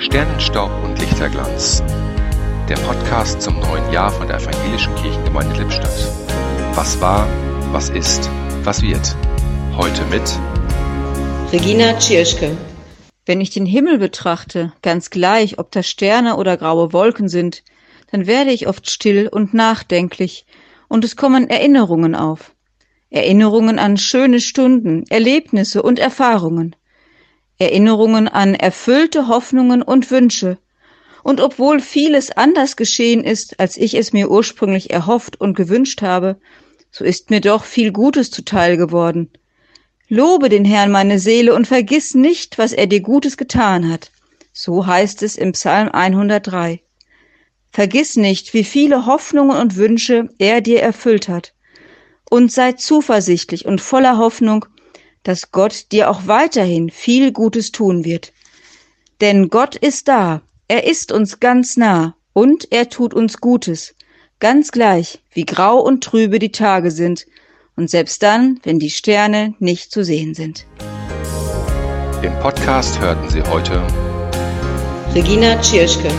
Sternenstaub und Lichterglanz. Der Podcast zum neuen Jahr von der Evangelischen Kirchengemeinde Lippstadt. Was war, was ist, was wird. Heute mit Regina Tschirschke. Wenn ich den Himmel betrachte, ganz gleich, ob da Sterne oder graue Wolken sind, dann werde ich oft still und nachdenklich, und es kommen Erinnerungen auf. Erinnerungen an schöne Stunden, Erlebnisse und Erfahrungen. Erinnerungen an erfüllte Hoffnungen und Wünsche. Und obwohl vieles anders geschehen ist, als ich es mir ursprünglich erhofft und gewünscht habe, so ist mir doch viel Gutes zuteil geworden. Lobe den Herrn meine Seele und vergiss nicht, was er dir Gutes getan hat. So heißt es im Psalm 103. Vergiss nicht, wie viele Hoffnungen und Wünsche er dir erfüllt hat. Und sei zuversichtlich und voller Hoffnung, dass Gott dir auch weiterhin viel Gutes tun wird. Denn Gott ist da, er ist uns ganz nah und er tut uns Gutes, ganz gleich, wie grau und trübe die Tage sind und selbst dann, wenn die Sterne nicht zu sehen sind. Im Podcast hörten Sie heute Regina Tschirschke.